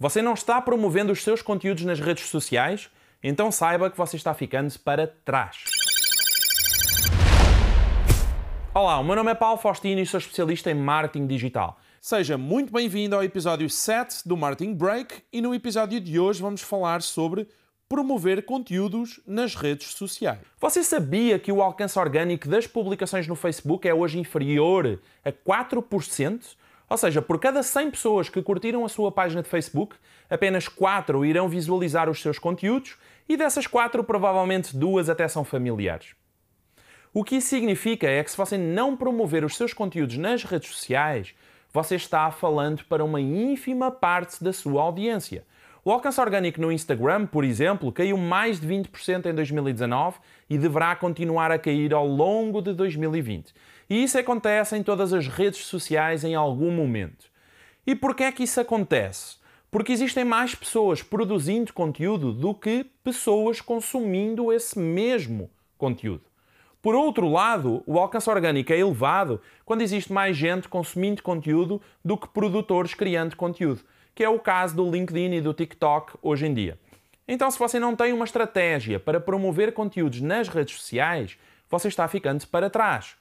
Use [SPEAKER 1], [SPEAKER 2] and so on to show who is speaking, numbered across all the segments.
[SPEAKER 1] Você não está promovendo os seus conteúdos nas redes sociais? Então saiba que você está ficando para trás. Olá, o meu nome é Paulo Faustino e sou especialista em marketing digital. Seja muito bem-vindo ao episódio 7 do Marketing Break e no episódio de hoje vamos falar sobre promover conteúdos nas redes sociais. Você sabia que o alcance orgânico das publicações no Facebook é hoje inferior a 4%? Ou seja, por cada 100 pessoas que curtiram a sua página de Facebook, apenas 4 irão visualizar os seus conteúdos e dessas 4, provavelmente duas até são familiares. O que isso significa é que se você não promover os seus conteúdos nas redes sociais, você está falando para uma ínfima parte da sua audiência. O alcance orgânico no Instagram, por exemplo, caiu mais de 20% em 2019 e deverá continuar a cair ao longo de 2020. E isso acontece em todas as redes sociais em algum momento. E por que é que isso acontece? Porque existem mais pessoas produzindo conteúdo do que pessoas consumindo esse mesmo conteúdo. Por outro lado, o alcance orgânico é elevado quando existe mais gente consumindo conteúdo do que produtores criando conteúdo, que é o caso do LinkedIn e do TikTok hoje em dia. Então, se você não tem uma estratégia para promover conteúdos nas redes sociais, você está ficando para trás.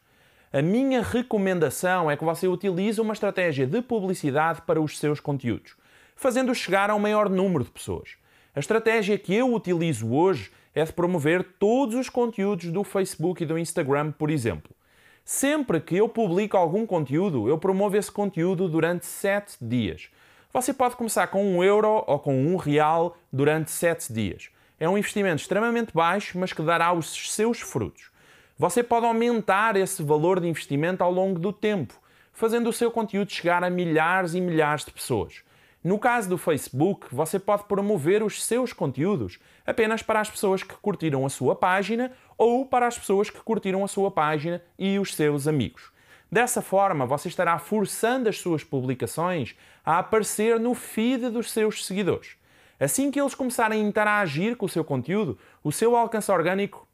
[SPEAKER 1] A minha recomendação é que você utilize uma estratégia de publicidade para os seus conteúdos, fazendo chegar a um maior número de pessoas. A estratégia que eu utilizo hoje é de promover todos os conteúdos do Facebook e do Instagram, por exemplo. Sempre que eu publico algum conteúdo, eu promovo esse conteúdo durante 7 dias. Você pode começar com um euro ou com um real durante 7 dias. É um investimento extremamente baixo, mas que dará os seus frutos. Você pode aumentar esse valor de investimento ao longo do tempo, fazendo o seu conteúdo chegar a milhares e milhares de pessoas. No caso do Facebook, você pode promover os seus conteúdos apenas para as pessoas que curtiram a sua página ou para as pessoas que curtiram a sua página e os seus amigos. Dessa forma, você estará forçando as suas publicações a aparecer no feed dos seus seguidores. Assim que eles começarem a interagir com o seu conteúdo, o seu alcance orgânico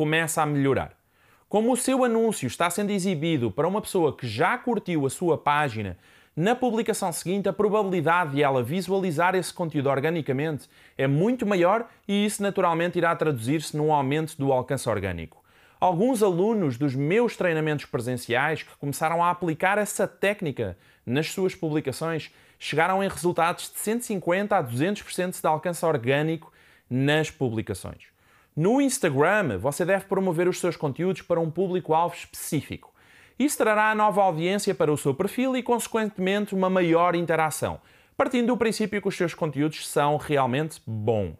[SPEAKER 1] começa a melhorar. Como o seu anúncio está sendo exibido para uma pessoa que já curtiu a sua página na publicação seguinte, a probabilidade de ela visualizar esse conteúdo organicamente é muito maior e isso naturalmente irá traduzir-se num aumento do alcance orgânico. Alguns alunos dos meus treinamentos presenciais que começaram a aplicar essa técnica nas suas publicações chegaram em resultados de 150 a 200% de alcance orgânico nas publicações. No Instagram, você deve promover os seus conteúdos para um público-alvo específico. Isso trará nova audiência para o seu perfil e, consequentemente, uma maior interação, partindo do princípio que os seus conteúdos são realmente bons.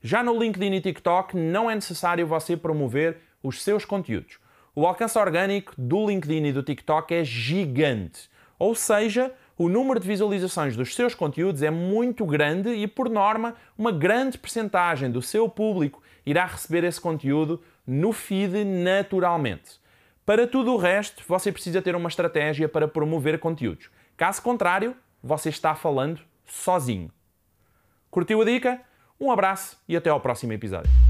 [SPEAKER 1] Já no LinkedIn e TikTok, não é necessário você promover os seus conteúdos. O alcance orgânico do LinkedIn e do TikTok é gigante, ou seja, o número de visualizações dos seus conteúdos é muito grande e, por norma, uma grande percentagem do seu público irá receber esse conteúdo no feed naturalmente. Para tudo o resto, você precisa ter uma estratégia para promover conteúdos. Caso contrário, você está falando sozinho. Curtiu a dica? Um abraço e até ao próximo episódio.